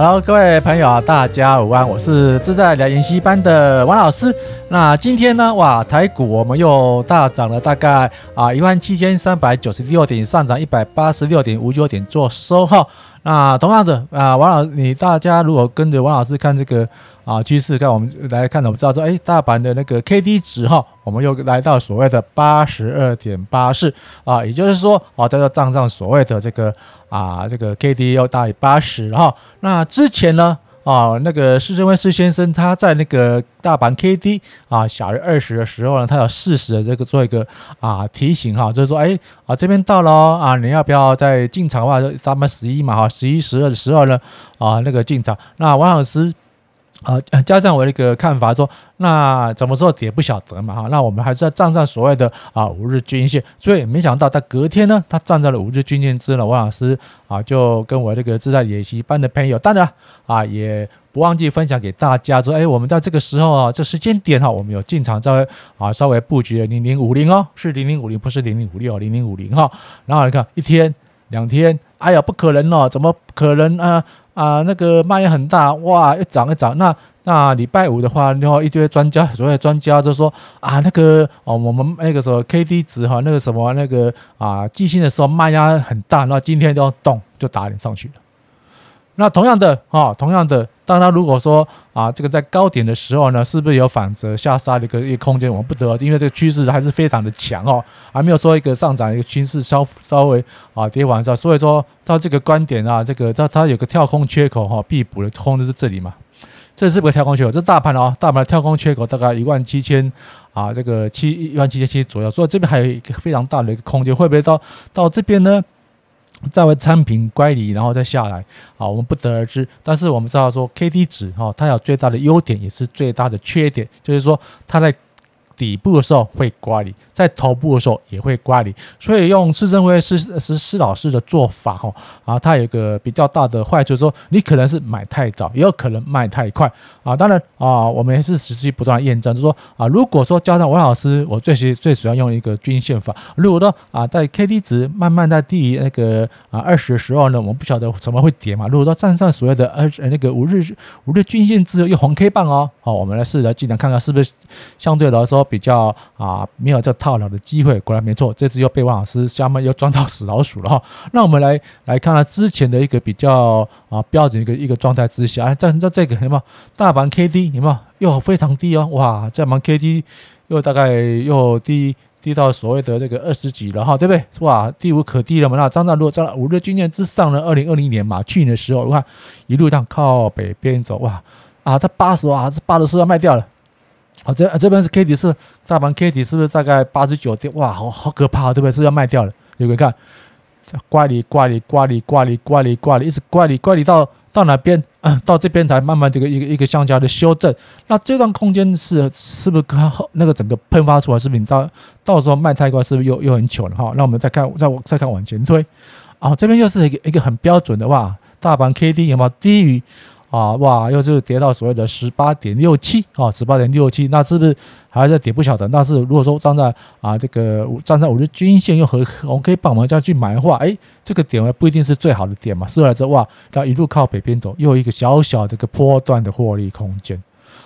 Hello，各位朋友，大家午安，我是自在聊研习班的王老师。那今天呢，哇，台股我们又大涨了大概啊一万七千三百九十六点，上涨一百八十六点五九点做收哈。那同样的啊，王老，你大家如果跟着王老师看这个啊趋势，看我们来看，我们知道说，哎，大盘的那个 K D 值哈，我们又来到所谓的八十二点八四啊，也就是说啊，大家账上所谓的这个啊这个 K D 又大于八十哈。那之前呢啊，那个施升辉施先生他在那个大盘 K D 啊小于二十的时候呢，他有适时的这个做一个啊提醒哈，就是说，哎啊这边到了啊，你要不要再进场的话，咱们十一嘛哈，十一十二的时候呢啊那个进场。那王老师。啊，加上我的一个看法说，那怎么说跌不晓得嘛哈，那我们还是要站上所谓的啊五日均线，所以没想到他隔天呢，他站在了五日均线之后，王老师啊就跟我这个自在演习班的朋友，当然啊也不忘记分享给大家说，哎，我们在这个时候啊，这时间点哈，我们有进场稍微啊稍微布局零零五零哦，是零零五零，不是零零五六，零零五零哈，然后你看一天两天，哎呀不可能哦，怎么可能啊？啊，那个卖压很大哇，一涨一涨。那那礼拜五的话，然后一堆专家，所谓专家就说啊，那个哦，我们那个时候 K D 值哈，那个什么那个啊，寄信的时候卖压很大，那今天就动就打脸上去了。那同样的啊，同样的，当然如果说啊，这个在高点的时候呢，是不是有反折下杀的一个一个空间？我们不得，因为这个趋势还是非常的强哦，还没有说一个上涨一个趋势稍稍微啊跌完之后，所以说到这个观点啊，这个它它有个跳空缺口哈，必补的空的是这里嘛，这是不是跳空缺口？这是大盘哦，大盘的跳空缺口大概一万七千啊，这个七一万七千七左右，所以这边还有一个非常大的一个空间，会不会到到这边呢？再为参评乖离，然后再下来，好，我们不得而知。但是我们知道说，K D 值哈，它有最大的优点，也是最大的缺点，就是说它在。底部的时候会乖离，在头部的时候也会乖离，所以用施升辉施施施老师的做法哈啊，它有一个比较大的坏处，说你可能是买太早，也有可能卖太快啊。当然啊，我们也是持续不断验证，就是说啊，如果说加上王老师，我最喜最主要用一个均线法，如果说啊在 K D 值慢慢在低于那个啊二十的时候呢，我们不晓得怎么会跌嘛。如果说站上所谓的二那个五日五日均线之后，用红 K 棒哦，好，我们来试着尽量看看是不是相对来说。比较啊，没有这套牢的机会，果然没错，这次又被王老师下面又装到死老鼠了哈。那我们来来看看之前的一个比较啊标准一个一个状态之下，在在这个什么大盘 K D 有没有又非常低哦，哇，这盘 K D 又大概又低低到所谓的这个二十几了哈，对不对？哇，低无可低了嘛。那张大如果在五日均线之上呢？二零二零年嘛，去年的时候，你看一路上靠北边走，哇啊，它八十哇，这八十四要卖掉了。好，这啊这边是 K D 是大盘 K D 是不是大概八十九点？哇，好好可怕，对不对？是要卖掉了，有没有看？怪里怪里怪里怪里怪里怪里，一直怪里怪里到到哪边？到这边才慢慢这个一个一个向下的修正。那这段空间是是不是那个整个喷发出来？是不是你到到时候卖太快，是不是又又很糗了？哈，那我们再看再再看往前推。啊，这边又是一个一个很标准的哇，大盘 K D 有没有低于？啊哇，又是跌到所谓的十八点六七啊，十八点六七，那是不是还在跌不晓得？但是如果说站在啊这个站在五日均线又和 OK 棒，我们这样去买的话，哎，这个点位不一定是最好的点嘛。试完之后哇，它一路靠北边走，又有一个小小的一个波段的获利空间。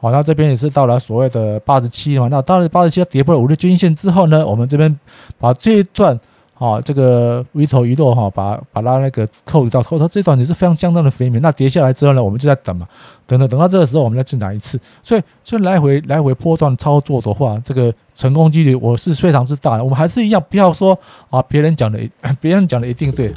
好，那这边也是到了所谓的八十七嘛。那到了八十七，跌破了五日均线之后呢，我们这边把这一段。好，这个鱼头鱼肉哈，把把它那个扣到扣到这段也是非常相当的肥美。那跌下来之后呢，我们就在等嘛，等等等到这个时候，我们再进来一次。所以，所以来回来回波段操作的话，这个成功几率我是非常之大的。我们还是一样，不要说啊，别人讲的，别人讲的一定对。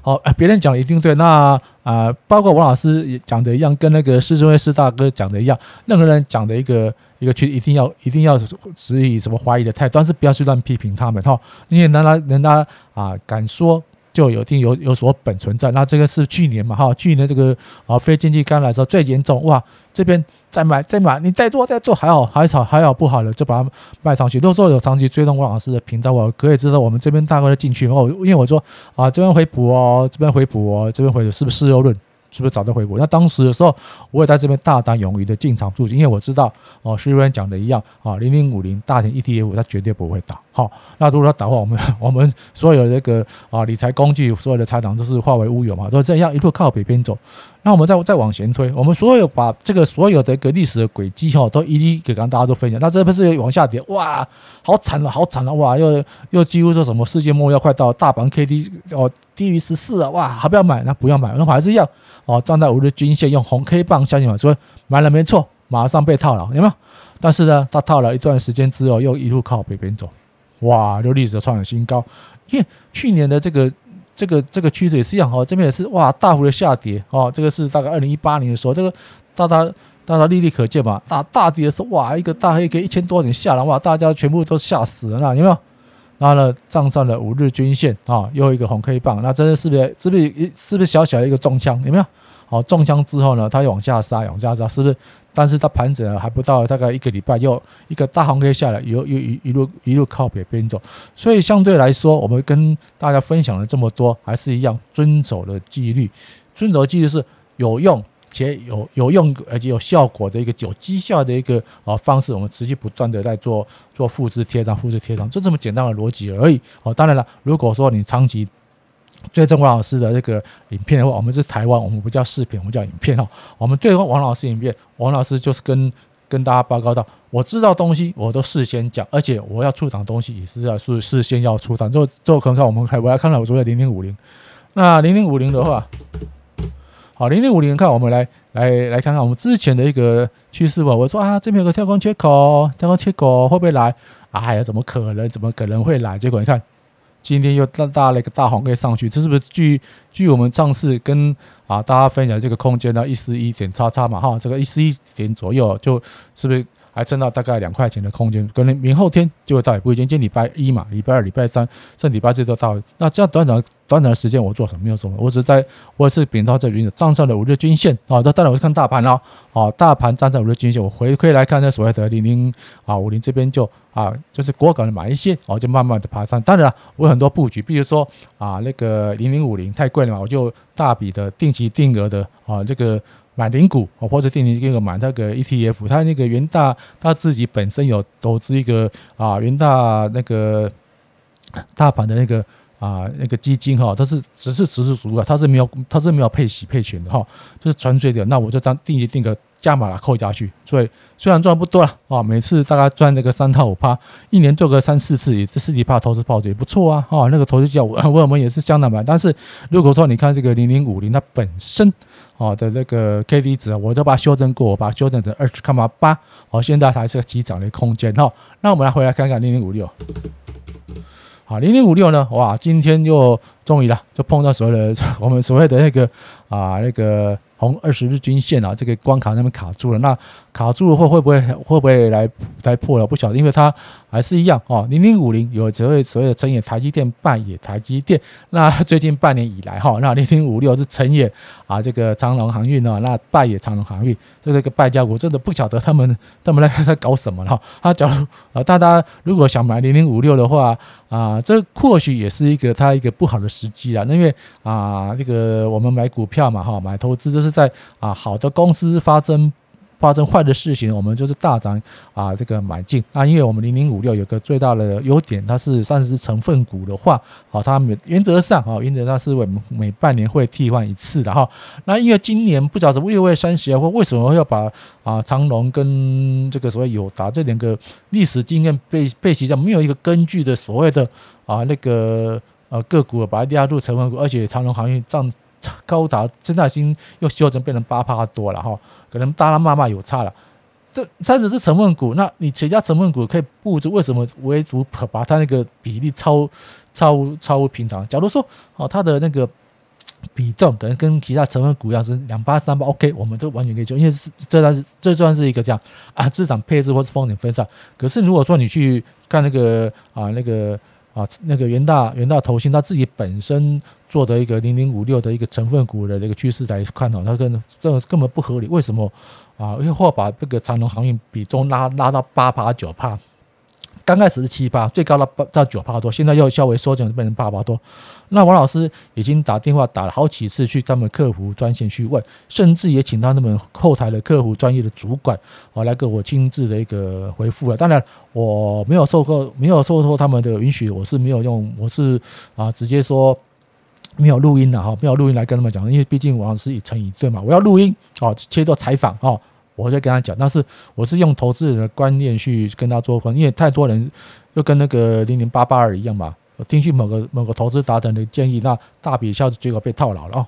好，别人讲的一定对。那啊，包括王老师也讲的一样，跟那个施升辉施大哥讲的一样，任何人讲的一个。一个去一定要一定要持以什么怀疑的态度，但是不要去乱批评他们哈，因为人家人家啊敢说就有一定有有所本存在。那这个是去年嘛哈，去年这个啊非经济干扰的时候最严重哇，这边再买再买，你再做再做还好还好还好不好了就把它卖上去。如果说有长期追踪王老师的频道，我可以知道我们这边大概的进去哦，因为我说啊这边回补哦，这边回补哦，这边回补是不是事后论？是不是早就回国？那当时的时候，我也在这边大胆勇于的进场布局，因为我知道哦，徐主任讲的一样啊，零零五零大型 ETF 它绝对不会倒。好，那如果它倒话，我们 我们所有的这个啊理财工具，所有的财产都是化为乌有嘛，都这样一路靠北边走。那我们再再往前推，我们所有把这个所有的一个历史的轨迹哈，都一一给刚大家都分享。那这不是往下跌，哇，好惨了，好惨了，哇，又又几乎说什么世界末日要快到，大盘 K D 哦低于十四啊，哇，还不要买？那不要买，那还是一样哦，站在五日均线用红 K 棒，相信吗？所以买了没错，马上被套牢，有没有？但是呢，他套了一段时间之后，又一路靠北边走。哇，就历史创了新高，因为去年的这个这个这个趋势也是一样哦，这边也是哇大幅的下跌哦，这个是大概二零一八年的时候，这个大家大家历历可见嘛，大大跌的时候哇，一个大黑 K 一千多点下来哇，大家全部都吓死了，那有没有？然后呢，站上了五日均线啊，又一个红 K 棒，那真的是不是是不是是不是小小的一个中枪？有没有？好，中枪之后呢，它又往下杀，往下杀，是不是？但是它盘整了还不到大概一个礼拜，又一个大红 K 下来，又又一一路一路靠北边走，所以相对来说，我们跟大家分享了这么多，还是一样遵守了纪律，遵守纪律是有用且有有用而且有效果的一个有绩效的一个啊方式，我们持续不断的在做做复制贴上，复制贴上，就这么简单的逻辑而已。哦，当然了，如果说你长期追踪王老师的这个影片的话，我们是台湾，我们不叫视频，我们叫影片哈。我们对王老师影片，王老师就是跟跟大家报告到，我知道东西我都事先讲，而且我要出档东西也是要事事先要出档。就就可能看我们还我来看看我昨天零零五零，那零零五零的话，好零零五零，看我们来来来看看我们之前的一个趋势吧。我说啊，这边有个跳空缺口，跳空缺口会不会来？哎呀，怎么可能？怎么可能会来？结果你看。今天又大大了一个大红 K 上去，这是不是据据我们上次跟啊大家分享这个空间呢？一四一点叉叉嘛哈，这个一四一点左右，就是不是还挣到大概两块钱的空间？可能明后天就会到，也不一定。今天礼拜一嘛，礼拜二、礼拜三，甚至礼拜四都到。那这样短短短短的时间，我做什么？没有什么，我只在我也是秉到这云的站上了五日均线啊。那当然我是看大盘了啊，大盘站在五日均线，我回馈来看那所谓的零零啊五零这边就。啊，就是果敢的买一些，哦，就慢慢的爬上。当然，我有很多布局，比如说啊，那个零零五零太贵了嘛，我就大笔的定期定额的啊，这个买零股，或者定期定额买那个 ETF。他那个元大他自己本身有投资一个啊，元大那个大盘的那个啊那个基金哈，它是只是只是属啊，它是没有它是没有配息配权的哈，就是纯粹的。那我就当定期定个。加码了扣下去，所以虽然赚不多了啊，每次大概赚那个三到五趴，一年做个三四次，也这十几趴投资报酬也不错啊，啊，那个投资叫我 我们也是相当满。但是如果说你看这个零零五零，它本身哦的那个 K D 值，我都把它修正过，我把它修正成二十卡八，好，现在还是个起涨的空间哈。那我们来回来看看零零五六，好，零零五六呢，哇，今天又终于了，就碰到所谓的 我们所谓的那个啊那个。红二十日均线啊，这个关卡那边卡住了，那卡住了会会不会会不会来来破了？不晓得，因为它还是一样哦。零零五零有所谓所谓的成也台积电，败也台积电。那最近半年以来哈，那零零五六是成也啊这个长荣航运啊，那败也长荣航运，这个败家股真的不晓得他们他们在在搞什么了。他假如啊，大家如果想买零零五六的话啊，这或许也是一个它一个不好的时机啊，因为啊这个我们买股票嘛哈，买投资就是。在啊，好的公司发生发生坏的事情，我们就是大涨啊，这个买进。那因为我们零零五六有个最大的优点，它是算是成分股的话，好，它每原则上啊，原则上是每每半年会替换一次的哈。那因为今年不知道是六月三十啊，或为什么要把啊长隆跟这个所谓友达这两个历史经验被被洗掉，没有一个根据的所谓的啊那个呃个股把它压入成分股，而且长隆航运涨。高达现在已经又修正变成八趴多了哈，可能大大慢慢有差了。这三只是成分股，那你其他成分股可以布置，为什么唯独把它那个比例超超超平常？假如说哦，它的那个比重可能跟其他成分股一样是两八三八，OK，我们都完全可以做，因为这算是这算是一个这样啊资产配置或是风险分散。可是如果说你去看那个啊那个。啊，那个元大元大投信他自己本身做的一个零零五六的一个成分股的这个趋势来看哦，它跟这个根本不合理。为什么啊？因为或把这个长隆航运比重拉拉到八趴九趴，刚开始是七八，最高到八到九趴多，现在又稍微缩减，变成八趴多。那王老师已经打电话打了好几次去他们客服专线去问，甚至也请到他们后台的客服专业的主管啊来给我亲自的一个回复了。当然我没有受过，没有受过他们的允许，我是没有用，我是啊直接说没有录音的哈，没有录音来跟他们讲，因为毕竟王老师已成一对嘛，我要录音哦，切到采访哦，我就跟他讲。但是我是用投资人的观念去跟他做分，因为太多人又跟那个零零八八二一样嘛。听取某个某个投资达人的建议，那大笔销售结果被套牢了哦。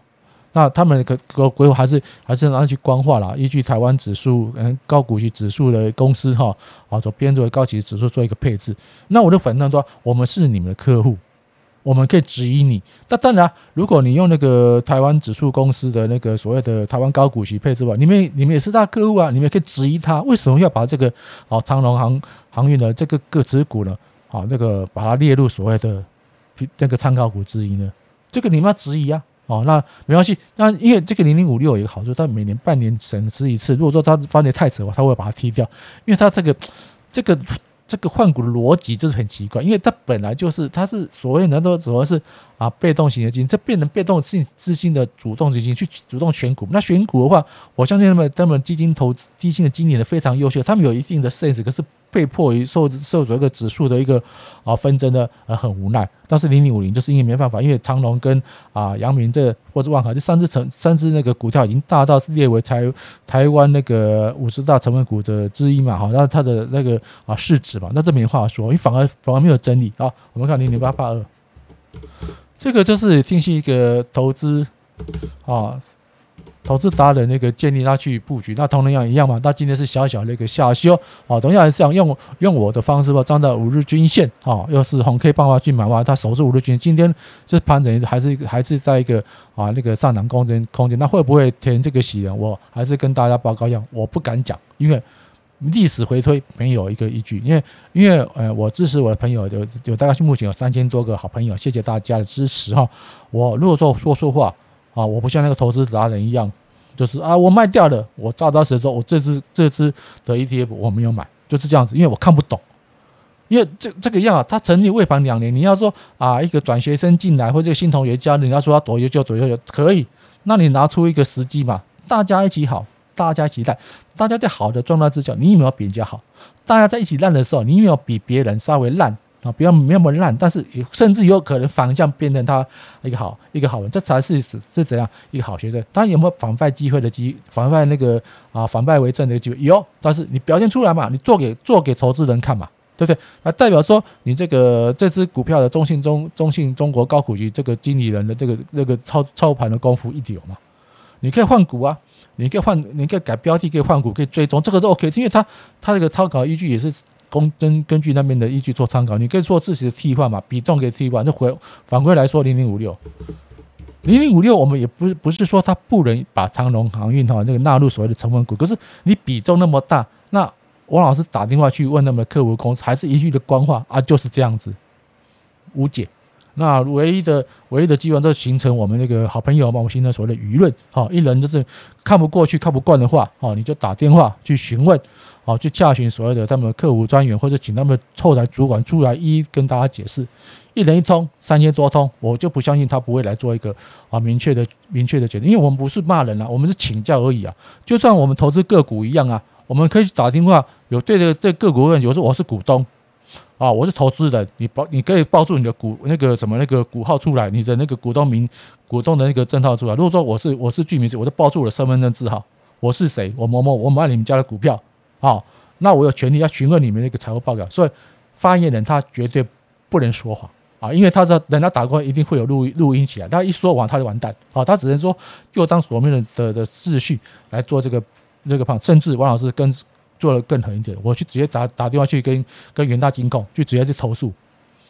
那他们的个规划还是还是拿去官话了，依据台湾指数嗯高股息指数的公司哈啊，做编做高息指数做一个配置。那我就反正说，我们是你们的客户，我们可以质疑你。那当然，如果你用那个台湾指数公司的那个所谓的台湾高股息配置吧，你们你们也是大客户啊，你们可以质疑他为什么要把这个哦长荣航航运的这个个持股呢？啊，那个把它列入所谓的那个参考股之一呢？这个你们要质疑啊！哦，那没关系，那因为这个零零五六有一个好处，它每年半年审视一次。如果说它发现太扯的话，它会把它踢掉，因为它这个这个。这个换股的逻辑就是很奇怪，因为它本来就是它是所谓的说主要是啊被动型的基金，这变成被动性资金的主动基金去主动选股。那选股的话，我相信他们他们基金投资基金的经理人非常优秀，他们有一定的 sense，可是被迫于受受这个指数的一个啊纷争的呃很无奈。但是零零五零就是因为没办法，因为长隆跟啊阳明这或者万海这三只成三只那个股票已经大到是列为台台湾那个五十大成分股的之一嘛，好，那它的那个啊市值嘛，那这没话说，你反而反而没有争议啊。我们看零零八八二，这个就是听信一个投资啊。投资达人那个建议他去布局，那同样一样嘛。他今天是小小的一个下修，哦，同样还是想用用我的方式吧，站在五日均线，哦，又是红 K 棒棒去买哇，他守住五日均线，今天这盘整还是还是在一个啊那个上涨空间空间，那会不会填这个喜人？我还是跟大家报告一样，我不敢讲，因为历史回推没有一个依据，因为因为呃，我支持我的朋友有有大概是目前有三千多个好朋友，谢谢大家的支持哈。我如果说说说话。啊，我不像那个投资达人一样，就是啊，我卖掉了，我照当时说，我这支这支的 ETF 我没有买，就是这样子，因为我看不懂，因为这这个样啊，他成立未满两年，你要说啊，一个转学生进来或者新同学加入，你要说他多优秀多优秀可以，那你拿出一个时机嘛，大家一起好，大家一起烂，大家在好的状态之下，你有没有比人家好？大家在一起烂的时候，你有没有比别人稍微烂？啊，不要那么烂，但是甚至有可能反向变成他一个好一个好人，这才是是是怎样一个好学生？当然有没有反败机会的机，反败那个啊反败为胜的机会有，但是你表现出来嘛，你做给做给投资人看嘛，对不对？那代表说你这个这支股票的中信中中信中国高股息这个经理人的这个那个操操盘的功夫一流嘛？你可以换股啊，你可以换，你可以改标的，可以换股，可以追踪，这个都 OK，因为他他这个参考依据也是。公根根据那边的依据做参考，你可以做自己的替换嘛，比重给替换。就回反归来说，零零五六，零零五六，我们也不是不是说它不能把长荣航运哈那个纳入所谓的成分股，可是你比重那么大，那王老师打电话去问他们的客服公司，还是一句的官话啊，就是这样子，无解。那唯一的唯一的机会都形成我们那个好朋友嘛，我们形成所谓的舆论，好，一人就是看不过去、看不惯的话，哦，你就打电话去询问，哦，去洽询所谓的他们的客服专员，或者请他们后台主管出来一一跟大家解释，一人一通，三千多通，我就不相信他不会来做一个啊明确的明确的决定，因为我们不是骂人啊，我们是请教而已啊，就算我们投资个股一样啊，我们可以打电话有对的对个股问题，我说我是股东。啊，我是投资人，你报你可以报出你的股那个什么那个股号出来，你的那个股东名、股东的那个证号出来。如果说我是我是居民，我就报出我的身份证字号，我是谁？我某某，我买你们家的股票，啊，那我有权利要询问你们那个财务报表。所以发言人他绝对不能说谎啊，因为他知道人家打过来一定会有录录音起来，他一说谎他就完蛋啊，他只能说就当所面的的的秩序来做这个这个判，甚至王老师跟。做的更狠一点，我去直接打打电话去跟跟元大金控去直接去投诉，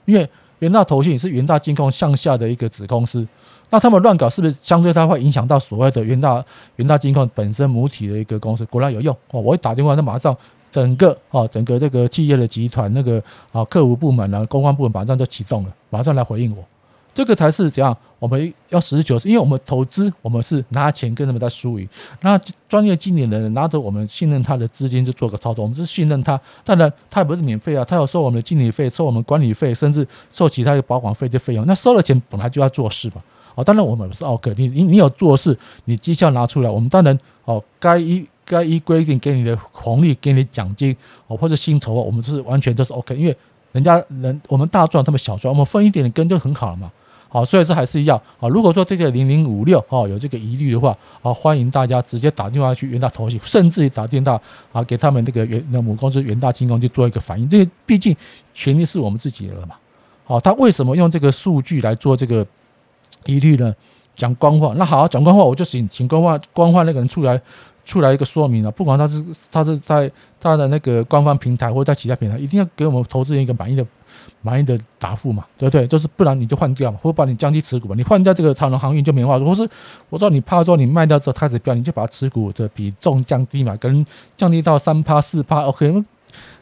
因为元大投信是元大金控向下的一个子公司，那他们乱搞是不是相对它会影响到所谓的元大元大金控本身母体的一个公司？果然有用哦！我一打电话，那马上整个哦整个这个企业的集团那个啊客服部门呢、公关部门马上就启动了，马上来回应我，这个才是怎样？我们要实事求是，因为我们投资，我们是拿钱跟他们在输赢。那专业经理人拿着我们信任他的资金就做个操作，我们是信任他。当然，他也不是免费啊，他要收我们的经理费，收我们管理费，甚至收其他的保管费的费用。那收了钱本来就要做事嘛。哦，当然我们不是 OK，你你你有做事，你绩效拿出来，我们当然哦，该依该依规定给你的红利，给你奖金哦，或者薪酬，我们是完全都是 OK，因为人家人我们大赚，他们小赚，我们分一点点羹就很好了嘛。好，所以这还是一样啊。如果说对这个零零五六哦有这个疑虑的话，啊，欢迎大家直接打电话去元大投信，甚至于打电话啊给他们那个元那母公司元大金控去做一个反应。这毕竟权利是我们自己的了嘛。好，他为什么用这个数据来做这个疑虑呢？讲官话，那好，讲官话，我就请请官话官话那个人出来出来一个说明了。不管他是他是在他的那个官方平台或者在其他平台，一定要给我们投资人一个满意的。满意的答复嘛，对不对？就是不然你就换掉嘛，或者把你降低持股嘛。你换掉这个长荣航运就没话说。或是我知道你怕说你卖掉之后开始飙，你就把持股的比重降低嘛，可能降低到三趴四趴，OK？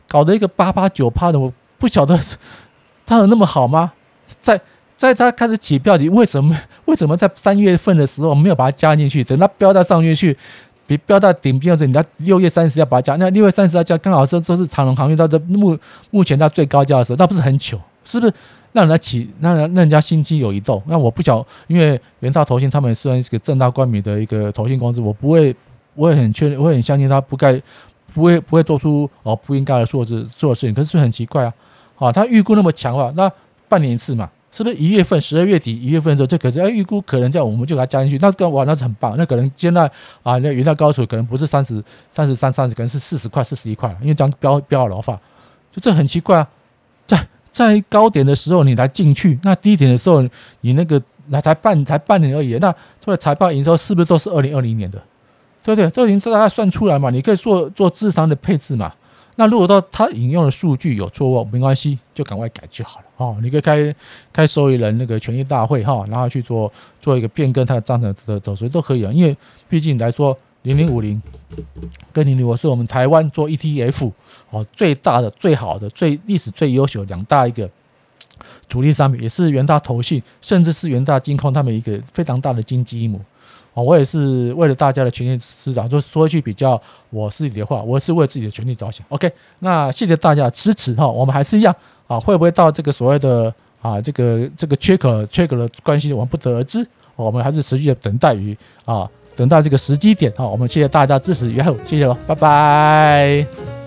搞得一个八趴九趴的，我不晓得 它有那么好吗？在在它开始起飙时，为什么为什么在三月份的时候没有把它加进去？等它飙到上月去。比飙到顶边的时候，你要六月三十要把它加，那六月三十要加，刚好是都是长荣航运到这目目前到最高价的时候，那不是很糗？是不是让人家起，让人让人家心机有一动？那我不晓，因为元大投信他们虽然是个正大光明的一个投信公司，我不会，我也很确认，我也很相信他不该不会不会做出哦不应该的做事做的事情。可是很奇怪啊，啊，他预估那么强啊，那半年一次嘛。是不是一月份十二月底一月份的时候，就可是哎预估可能这样，我们就给它加进去。那个哇，那是很棒。那可能现在啊，那元大高手可能不是三十三十三三十，可能是四十块四十一块，因为这样标标好了的话，就这很奇怪啊。在在高点的时候你才进去，那低点的时候你那个那才半才半年而已。那出来财报营收是不是都是二零二零年的？对不对？都已经大概算出来嘛，你可以做做资产的配置嘛。那如果说他引用的数据有错误，没关系，就赶快改就好了哦。你可以开开受益人那个权益大会哈，然后去做做一个变更，他的章程的的走势都可以啊。因为毕竟来说，零零五零跟零零五是我们台湾做 ETF 哦最大的、最好的、最历史最优秀两大一个主力商品，也是元大投信，甚至是元大金控他们一个非常大的金鸡母。哦，我也是为了大家的权益着想，就说一句比较我自己的话，我是为自己的权利着想。OK，那谢谢大家支持哈，我们还是一样啊，会不会到这个所谓的啊这个这个缺口缺口的关系，我们不得而知。我们还是持续的等待于啊，等待这个时机点哈。我们谢谢大家支持，以后谢谢喽，拜拜。